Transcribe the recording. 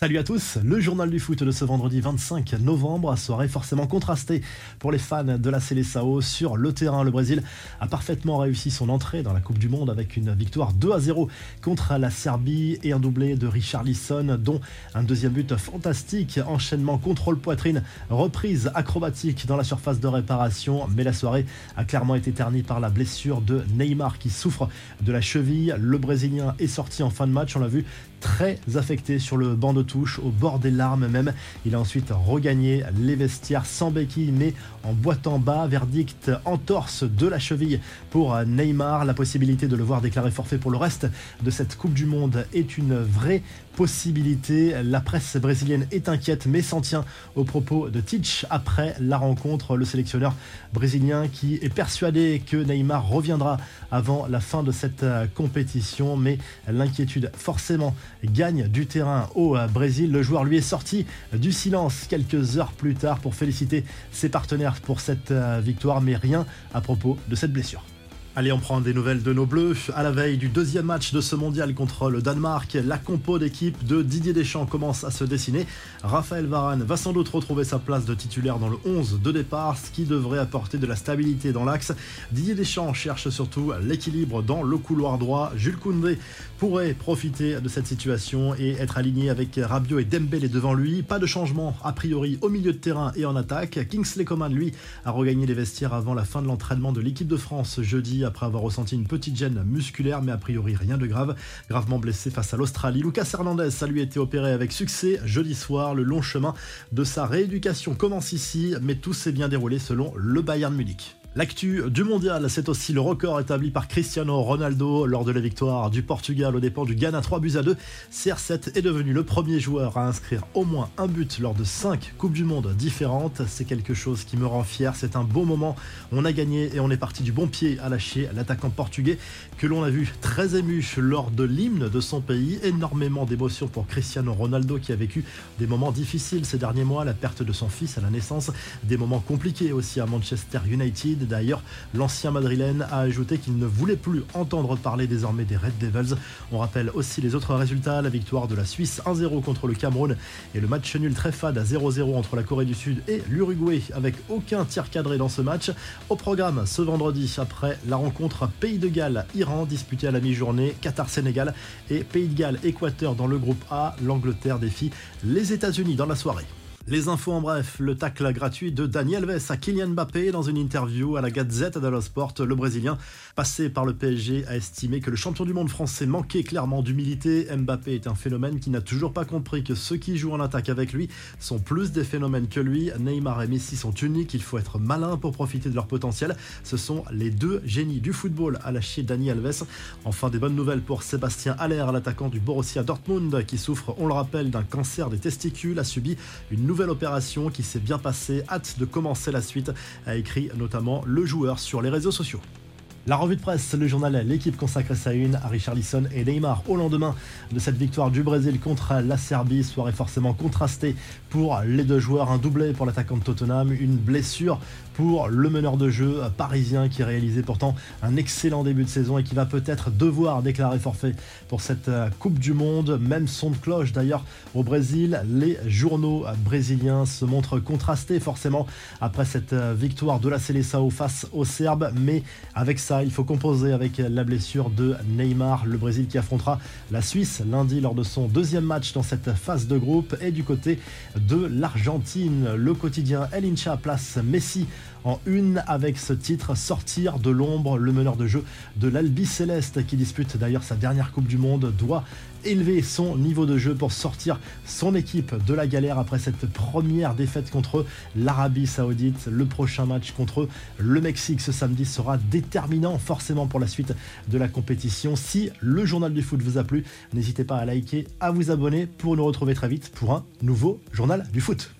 Salut à tous, le journal du foot de ce vendredi 25 novembre, soirée forcément contrastée pour les fans de la Seleção sur le terrain. Le Brésil a parfaitement réussi son entrée dans la Coupe du Monde avec une victoire 2 à 0 contre la Serbie et un doublé de Richard Lisson, dont un deuxième but fantastique, enchaînement contrôle poitrine, reprise acrobatique dans la surface de réparation, mais la soirée a clairement été ternie par la blessure de Neymar qui souffre de la cheville. Le Brésilien est sorti en fin de match, on l'a vu très affecté sur le banc de touche, au bord des larmes même. Il a ensuite regagné les vestiaires sans béquille, mais en boitant bas. Verdict entorse de la cheville pour Neymar. La possibilité de le voir déclarer forfait pour le reste de cette Coupe du Monde est une vraie possibilité. La presse brésilienne est inquiète, mais s'en tient aux propos de Titch après la rencontre. Le sélectionneur brésilien qui est persuadé que Neymar reviendra avant la fin de cette compétition, mais l'inquiétude forcément gagne du terrain au Brésil. Le joueur lui est sorti du silence quelques heures plus tard pour féliciter ses partenaires pour cette victoire, mais rien à propos de cette blessure. Allez, on prend des nouvelles de nos Bleus. À la veille du deuxième match de ce mondial contre le Danemark, la compo d'équipe de Didier Deschamps commence à se dessiner. Raphaël Varane va sans doute retrouver sa place de titulaire dans le 11 de départ, ce qui devrait apporter de la stabilité dans l'axe. Didier Deschamps cherche surtout l'équilibre dans le couloir droit. Jules Koundé pourrait profiter de cette situation et être aligné avec Rabiot et Dembélé devant lui. Pas de changement a priori au milieu de terrain et en attaque. Kingsley Coman, lui, a regagné les vestiaires avant la fin de l'entraînement de l'équipe de France jeudi après avoir ressenti une petite gêne musculaire, mais a priori rien de grave. Gravement blessé face à l'Australie, Lucas Hernandez a lui été opéré avec succès jeudi soir. Le long chemin de sa rééducation commence ici, mais tout s'est bien déroulé selon le Bayern Munich. L'actu du mondial, c'est aussi le record établi par Cristiano Ronaldo lors de la victoire du Portugal au dépens du Ghana 3 buts à 2. CR7 est devenu le premier joueur à inscrire au moins un but lors de 5 Coupes du Monde différentes. C'est quelque chose qui me rend fier, c'est un beau moment. On a gagné et on est parti du bon pied à lâcher l'attaquant portugais que l'on a vu très ému lors de l'hymne de son pays. Énormément d'émotions pour Cristiano Ronaldo qui a vécu des moments difficiles ces derniers mois, la perte de son fils à la naissance, des moments compliqués aussi à Manchester United D'ailleurs, l'ancien madrilène a ajouté qu'il ne voulait plus entendre parler désormais des Red Devils. On rappelle aussi les autres résultats, la victoire de la Suisse 1-0 contre le Cameroun et le match nul très fade à 0-0 entre la Corée du Sud et l'Uruguay avec aucun tir cadré dans ce match. Au programme ce vendredi, après la rencontre Pays de Galles-Iran disputée à la mi-journée, Qatar-Sénégal et Pays de Galles-Équateur dans le groupe A, l'Angleterre défie les États-Unis dans la soirée. Les infos en bref, le tacle gratuit de Daniel Alves à Kylian Mbappé dans une interview à la Gazette dello Sport. Le Brésilien, passé par le PSG, a estimé que le champion du monde français manquait clairement d'humilité. Mbappé est un phénomène qui n'a toujours pas compris que ceux qui jouent en attaque avec lui sont plus des phénomènes que lui. Neymar et Messi sont uniques, il faut être malin pour profiter de leur potentiel. Ce sont les deux génies du football, à lâcher Dani Alves. Enfin, des bonnes nouvelles pour Sébastien Haller, l'attaquant du Borussia Dortmund, qui souffre, on le rappelle, d'un cancer des testicules, a subi une nouvelle nouvelle opération qui s'est bien passée. Hâte de commencer la suite, a écrit notamment le joueur sur les réseaux sociaux. La revue de presse, le journal L'équipe consacre sa une à Richarlison et Neymar au lendemain de cette victoire du Brésil contre la Serbie. Soirée forcément contrastée pour les deux joueurs. Un doublé pour l'attaquant de Tottenham, une blessure pour le meneur de jeu parisien qui réalisait pourtant un excellent début de saison et qui va peut-être devoir déclarer forfait pour cette euh, Coupe du Monde. Même son de cloche d'ailleurs au Brésil. Les journaux brésiliens se montrent contrastés forcément après cette euh, victoire de la Seleção face aux Serbes. Mais avec il faut composer avec la blessure de Neymar, le Brésil qui affrontera la Suisse lundi lors de son deuxième match dans cette phase de groupe. Et du côté de l'Argentine, le quotidien El Incha place Messi en une avec ce titre Sortir de l'ombre. Le meneur de jeu de l'Albi Céleste, qui dispute d'ailleurs sa dernière Coupe du Monde, doit élever son niveau de jeu pour sortir son équipe de la galère après cette première défaite contre l'Arabie Saoudite. Le prochain match contre le Mexique ce samedi sera déterminant forcément pour la suite de la compétition. Si le journal du foot vous a plu, n'hésitez pas à liker, à vous abonner pour nous retrouver très vite pour un nouveau journal du foot.